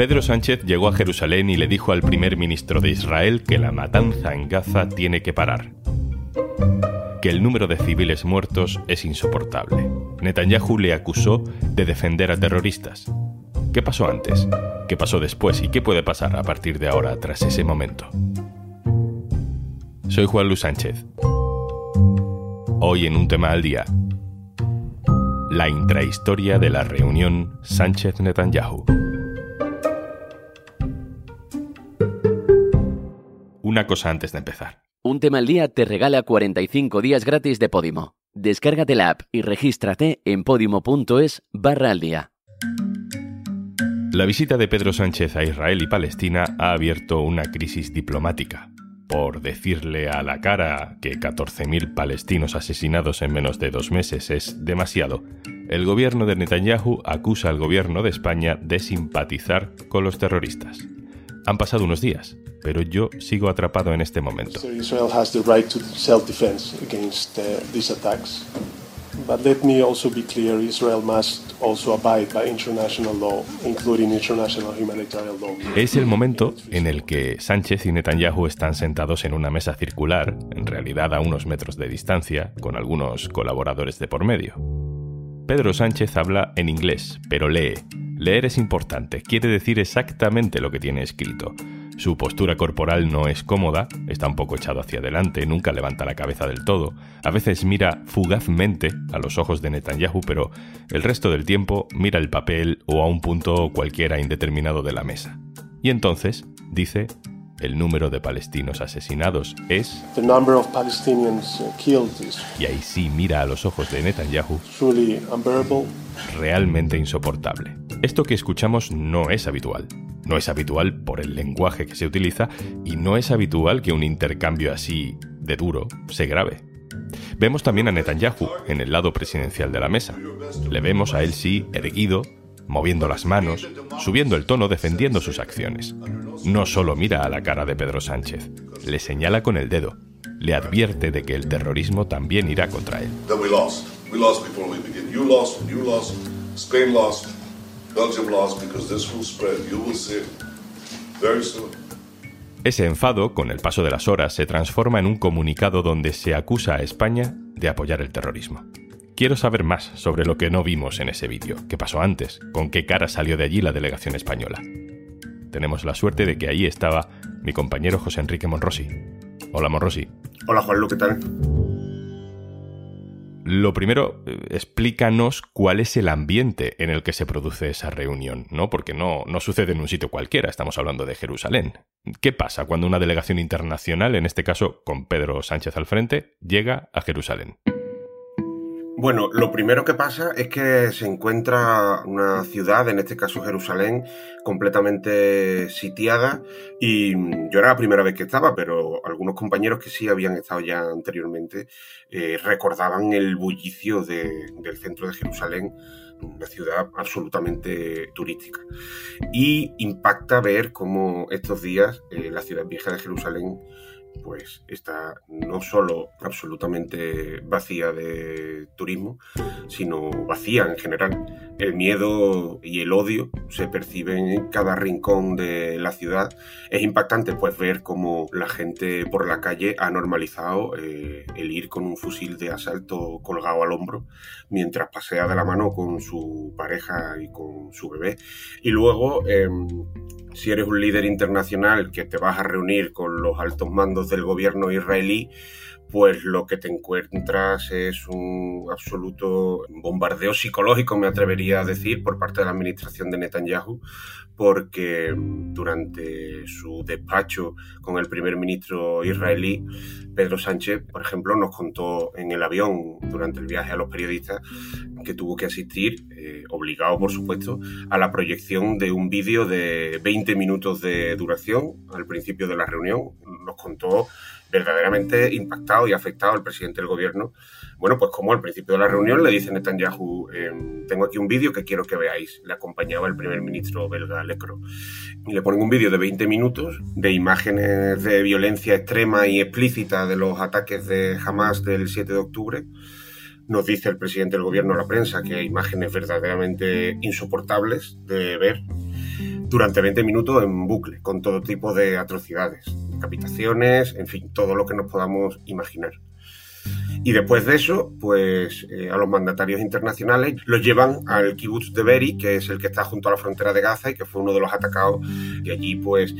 Pedro Sánchez llegó a Jerusalén y le dijo al primer ministro de Israel que la matanza en Gaza tiene que parar, que el número de civiles muertos es insoportable. Netanyahu le acusó de defender a terroristas. ¿Qué pasó antes? ¿Qué pasó después? ¿Y qué puede pasar a partir de ahora tras ese momento? Soy Juan Luis Sánchez. Hoy en un tema al día. La intrahistoria de la reunión Sánchez-Netanyahu. Una cosa antes de empezar. Un tema al día te regala 45 días gratis de Podimo. Descárgate la app y regístrate en podimo.es barra al día. La visita de Pedro Sánchez a Israel y Palestina ha abierto una crisis diplomática. Por decirle a la cara que 14.000 palestinos asesinados en menos de dos meses es demasiado, el gobierno de Netanyahu acusa al gobierno de España de simpatizar con los terroristas. Han pasado unos días, pero yo sigo atrapado en este momento. Israel has the right to self-defense against uh, these attacks. But let me also be clear, Israel must also abide by international law, including international humanitarian law. Es el momento en el que Sánchez y Netanyahu están sentados en una mesa circular, en realidad a unos metros de distancia, con algunos colaboradores de por medio. Pedro Sánchez habla en inglés, pero lee. Leer es importante, quiere decir exactamente lo que tiene escrito. Su postura corporal no es cómoda, está un poco echado hacia adelante, nunca levanta la cabeza del todo. A veces mira fugazmente a los ojos de Netanyahu, pero el resto del tiempo mira el papel o a un punto cualquiera indeterminado de la mesa. Y entonces dice el número de palestinos asesinados es... Uh, y ahí sí mira a los ojos de Netanyahu. Realmente insoportable. Esto que escuchamos no es habitual. No es habitual por el lenguaje que se utiliza y no es habitual que un intercambio así de duro se grabe. Vemos también a Netanyahu en el lado presidencial de la mesa. Le vemos a él sí erguido, moviendo las manos, subiendo el tono, defendiendo sus acciones. No solo mira a la cara de Pedro Sánchez, le señala con el dedo, le advierte de que el terrorismo también irá contra él. Ese enfado, con el paso de las horas, se transforma en un comunicado donde se acusa a España de apoyar el terrorismo. Quiero saber más sobre lo que no vimos en ese vídeo, qué pasó antes, con qué cara salió de allí la delegación española. Tenemos la suerte de que allí estaba mi compañero José Enrique Monrosi. Hola Monrosi. Hola Juanlu, ¿qué tal? Lo primero, eh, explícanos cuál es el ambiente en el que se produce esa reunión, ¿no? Porque no, no sucede en un sitio cualquiera, estamos hablando de Jerusalén. ¿Qué pasa cuando una delegación internacional, en este caso con Pedro Sánchez al frente, llega a Jerusalén? Bueno, lo primero que pasa es que se encuentra una ciudad, en este caso Jerusalén, completamente sitiada y yo era la primera vez que estaba, pero algunos compañeros que sí habían estado ya anteriormente eh, recordaban el bullicio del centro de Jerusalén, una ciudad absolutamente turística. Y impacta ver cómo estos días eh, la ciudad vieja de Jerusalén pues está no solo absolutamente vacía de turismo, sino vacía en general. El miedo y el odio se perciben en cada rincón de la ciudad. Es impactante pues ver cómo la gente por la calle ha normalizado eh, el ir con un fusil de asalto colgado al hombro mientras pasea de la mano con su pareja y con su bebé. Y luego em, si eres un líder internacional que te vas a reunir con los altos mandos del gobierno israelí, pues lo que te encuentras es un absoluto bombardeo psicológico, me atrevería a decir, por parte de la administración de Netanyahu, porque durante su despacho con el primer ministro israelí, Pedro Sánchez, por ejemplo, nos contó en el avión durante el viaje a los periodistas que tuvo que asistir, eh, obligado por supuesto, a la proyección de un vídeo de 20 minutos de duración al principio de la reunión. Nos contó verdaderamente impactado y afectado al presidente del gobierno. Bueno, pues como al principio de la reunión le dice Netanyahu, em, tengo aquí un vídeo que quiero que veáis. Le acompañaba el primer ministro belga Lecro. Y le ponen un vídeo de 20 minutos de imágenes de violencia extrema y explícita de los ataques de Hamas del 7 de octubre. Nos dice el presidente del gobierno a la prensa que hay imágenes verdaderamente insoportables de ver durante 20 minutos en bucle, con todo tipo de atrocidades, decapitaciones, en fin, todo lo que nos podamos imaginar. Y después de eso, pues eh, a los mandatarios internacionales los llevan al kibbutz de Beri, que es el que está junto a la frontera de Gaza y que fue uno de los atacados. Y allí, pues,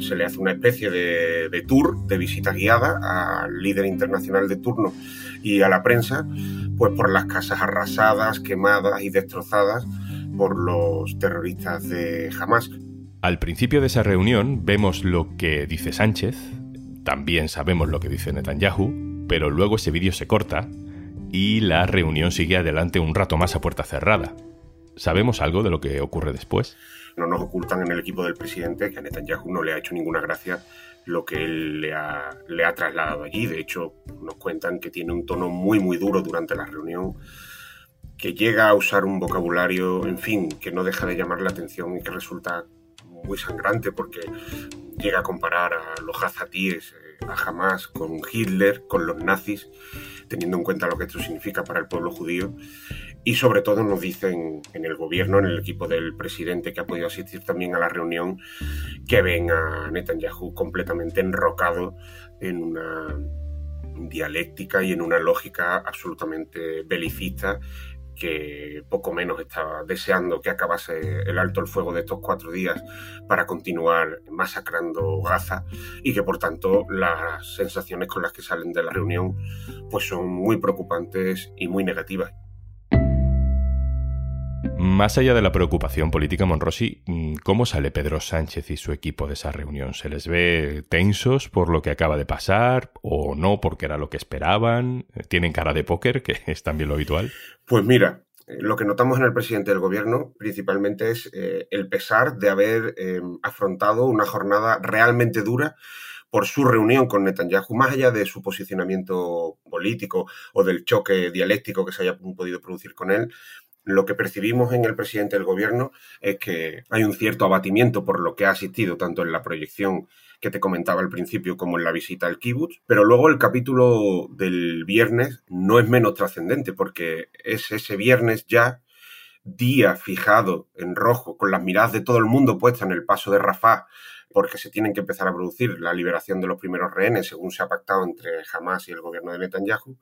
se le hace una especie de, de tour, de visita guiada al líder internacional de turno y a la prensa, pues por las casas arrasadas, quemadas y destrozadas por los terroristas de Hamas. Al principio de esa reunión vemos lo que dice Sánchez, también sabemos lo que dice Netanyahu, pero luego ese vídeo se corta y la reunión sigue adelante un rato más a puerta cerrada. ¿Sabemos algo de lo que ocurre después? No nos ocultan en el equipo del presidente que a Netanyahu no le ha hecho ninguna gracia lo que él le ha, le ha trasladado allí. De hecho, nos cuentan que tiene un tono muy, muy duro durante la reunión, que llega a usar un vocabulario, en fin, que no deja de llamar la atención y que resulta muy sangrante porque llega a comparar a los hazatíes a Hamas con Hitler, con los nazis, teniendo en cuenta lo que esto significa para el pueblo judío. Y sobre todo nos dicen en el gobierno, en el equipo del presidente que ha podido asistir también a la reunión, que ven a Netanyahu completamente enrocado en una dialéctica y en una lógica absolutamente belicista que poco menos estaba deseando que acabase el alto el fuego de estos cuatro días para continuar masacrando Gaza y que por tanto las sensaciones con las que salen de la reunión pues son muy preocupantes y muy negativas. Más allá de la preocupación política, Monrosi, ¿cómo sale Pedro Sánchez y su equipo de esa reunión? ¿Se les ve tensos por lo que acaba de pasar o no porque era lo que esperaban? ¿Tienen cara de póker, que es también lo habitual? Pues mira, eh, lo que notamos en el presidente del gobierno principalmente es eh, el pesar de haber eh, afrontado una jornada realmente dura por su reunión con Netanyahu, más allá de su posicionamiento político o del choque dialéctico que se haya podido producir con él, lo que percibimos en el presidente del gobierno es que hay un cierto abatimiento por lo que ha asistido tanto en la proyección que te comentaba al principio como en la visita al kibutz, pero luego el capítulo del viernes no es menos trascendente porque es ese viernes ya día fijado en rojo con las miradas de todo el mundo puestas en el paso de Rafah porque se tienen que empezar a producir la liberación de los primeros rehenes según se ha pactado entre Hamas y el gobierno de Netanyahu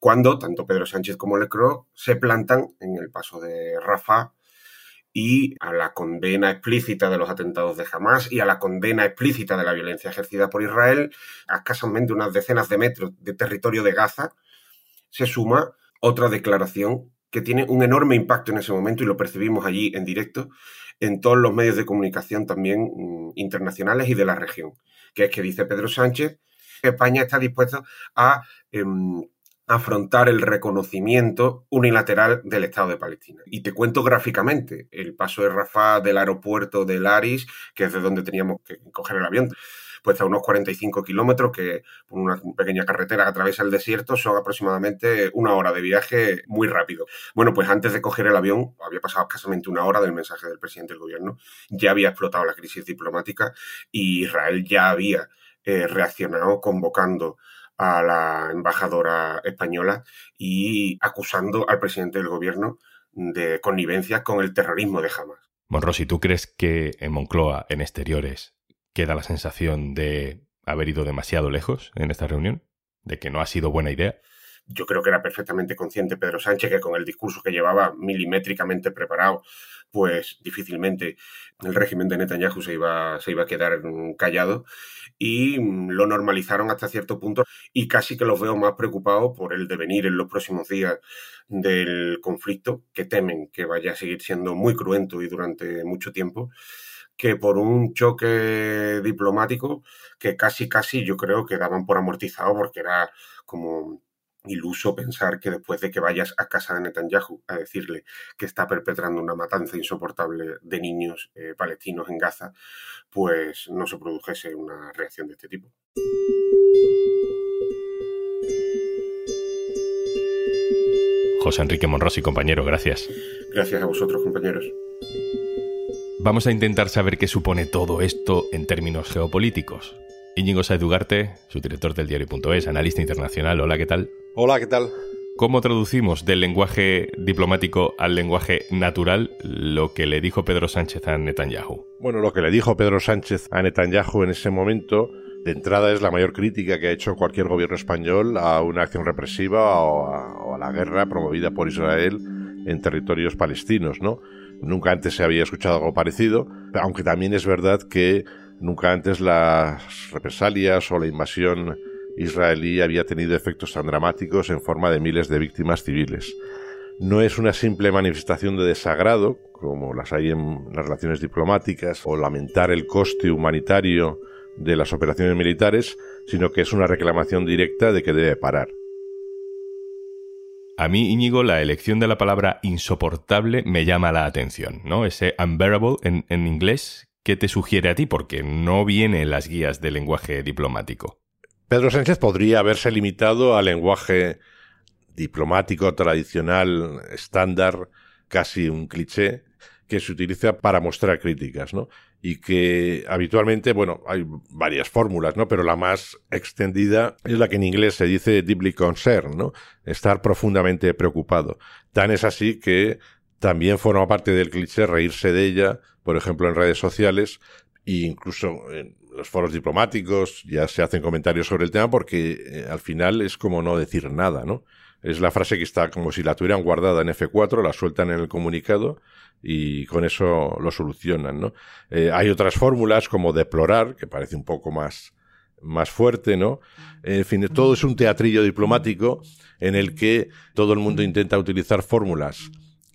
cuando tanto Pedro Sánchez como Lecro se plantan en el paso de Rafa y a la condena explícita de los atentados de Hamas y a la condena explícita de la violencia ejercida por Israel, a escasamente unas decenas de metros de territorio de Gaza, se suma otra declaración que tiene un enorme impacto en ese momento y lo percibimos allí en directo en todos los medios de comunicación también mm, internacionales y de la región, que es que dice Pedro Sánchez que España está dispuesta a em, afrontar el reconocimiento unilateral del Estado de Palestina. Y te cuento gráficamente el paso de Rafah del aeropuerto de Laris, que es de donde teníamos que coger el avión, pues a unos 45 kilómetros, que por una pequeña carretera que atraviesa el desierto son aproximadamente una hora de viaje muy rápido. Bueno, pues antes de coger el avión, había pasado escasamente una hora del mensaje del presidente del gobierno, ya había explotado la crisis diplomática y Israel ya había eh, reaccionado convocando a la embajadora española y acusando al presidente del gobierno de connivencia con el terrorismo de Hamas. Monrosi, ¿tú crees que en Moncloa, en exteriores, queda la sensación de haber ido demasiado lejos en esta reunión? ¿De que no ha sido buena idea? Yo creo que era perfectamente consciente Pedro Sánchez que con el discurso que llevaba milimétricamente preparado pues difícilmente el régimen de Netanyahu se iba, se iba a quedar callado. Y lo normalizaron hasta cierto punto y casi que los veo más preocupados por el devenir en los próximos días del conflicto, que temen que vaya a seguir siendo muy cruento y durante mucho tiempo, que por un choque diplomático que casi casi yo creo que daban por amortizado porque era como iluso pensar que después de que vayas a casa de Netanyahu a decirle que está perpetrando una matanza insoportable de niños eh, palestinos en Gaza, pues no se produjese una reacción de este tipo. José Enrique Monrosi, compañero, gracias. Gracias a vosotros, compañeros. Vamos a intentar saber qué supone todo esto en términos geopolíticos. Íñigo Saedugarte, su director del diario.es, analista internacional. Hola, ¿qué tal? Hola, ¿qué tal? ¿cómo traducimos del lenguaje diplomático al lenguaje natural lo que le dijo Pedro Sánchez a Netanyahu? Bueno, lo que le dijo Pedro Sánchez a Netanyahu en ese momento, de entrada es la mayor crítica que ha hecho cualquier gobierno español a una acción represiva o a, la guerra promovida por Israel en territorios palestinos, ¿no? Nunca antes se había escuchado algo parecido, aunque también es verdad que nunca antes las represalias o la invasión israelí había tenido efectos tan dramáticos en forma de miles de víctimas civiles. No es una simple manifestación de desagrado, como las hay en las relaciones diplomáticas, o lamentar el coste humanitario de las operaciones militares, sino que es una reclamación directa de que debe parar. A mí, Íñigo, la elección de la palabra insoportable me llama la atención, ¿no? Ese unbearable en, inglés, ¿qué te sugiere a ti? Porque no viene en las guías del lenguaje diplomático. Pedro Sánchez podría haberse limitado al lenguaje diplomático tradicional, estándar, casi un cliché, que se utiliza para mostrar críticas, ¿no? Y que habitualmente, bueno, hay varias fórmulas, ¿no? Pero la más extendida es la que en inglés se dice deeply concerned, ¿no? Estar profundamente preocupado. Tan es así que también forma parte del cliché reírse de ella, por ejemplo, en redes sociales, e incluso en los foros diplomáticos ya se hacen comentarios sobre el tema porque eh, al final es como no decir nada, ¿no? Es la frase que está como si la tuvieran guardada en F4, la sueltan en el comunicado y con eso lo solucionan, ¿no? Eh, hay otras fórmulas como deplorar, que parece un poco más, más fuerte, ¿no? En fin, todo es un teatrillo diplomático en el que todo el mundo intenta utilizar fórmulas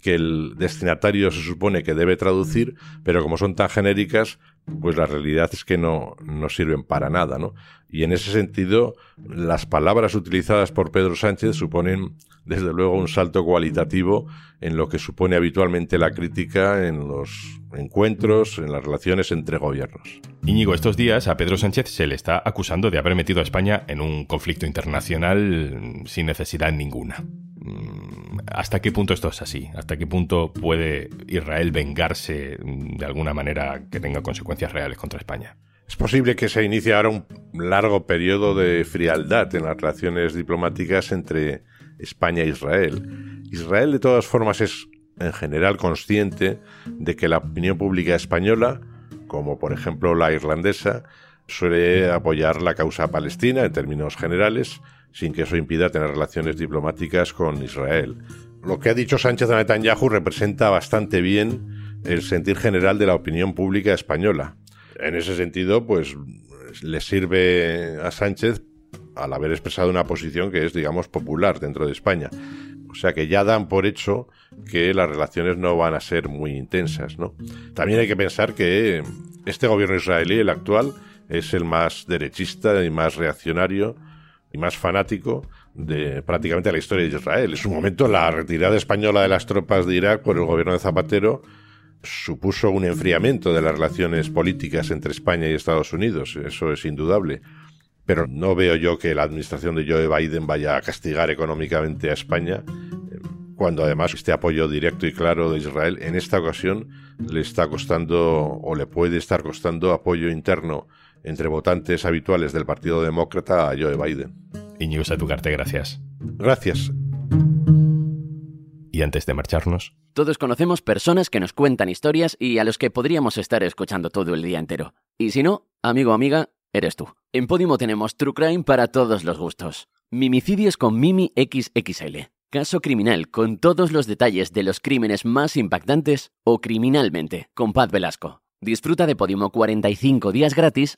que el destinatario se supone que debe traducir, pero como son tan genéricas, pues la realidad es que no, no sirven para nada, ¿no? Y en ese sentido, las palabras utilizadas por Pedro Sánchez suponen, desde luego, un salto cualitativo en lo que supone habitualmente la crítica en los encuentros, en las relaciones entre gobiernos. Íñigo, estos días a Pedro Sánchez se le está acusando de haber metido a España en un conflicto internacional sin necesidad ninguna. Mm, ¿Hasta qué punto esto es así? ¿Hasta qué punto puede Israel vengarse de alguna manera que tenga consecuencias reales contra España? Es posible que se inicie ahora un largo periodo de frialdad en las relaciones diplomáticas entre España e Israel. Israel, de todas formas, es en general consciente de que la opinión pública española, como por ejemplo la irlandesa, suele apoyar la causa palestina en términos generales, sin que eso impida tener relaciones diplomáticas con Israel. Lo que ha dicho Sánchez a Netanyahu representa bastante bien el sentir general de la opinión pública española. En ese sentido, pues le sirve a Sánchez al haber expresado una posición que es, digamos, popular dentro de España. O sea que ya dan por hecho que las relaciones no van a ser muy intensas, ¿no? También hay que pensar que este gobierno israelí, el actual, es el más derechista y más reaccionario más fanático de prácticamente la historia de Israel. En su momento, la retirada española de las tropas de Irak por el gobierno de Zapatero supuso un enfriamiento de las relaciones políticas entre España y Estados Unidos, eso es indudable. Pero no veo yo que la administración de Joe Biden vaya a castigar económicamente a España, cuando además este apoyo directo y claro de Israel en esta ocasión le está costando o le puede estar costando apoyo interno entre votantes habituales del Partido Demócrata a Joe Biden. Iñigo Satugarte, gracias. Gracias. Y antes de marcharnos... Todos conocemos personas que nos cuentan historias y a los que podríamos estar escuchando todo el día entero. Y si no, amigo o amiga, eres tú. En Podimo tenemos True Crime para todos los gustos. Mimicidios con Mimi XXL. Caso criminal con todos los detalles de los crímenes más impactantes o criminalmente con Paz Velasco. Disfruta de Podimo 45 días gratis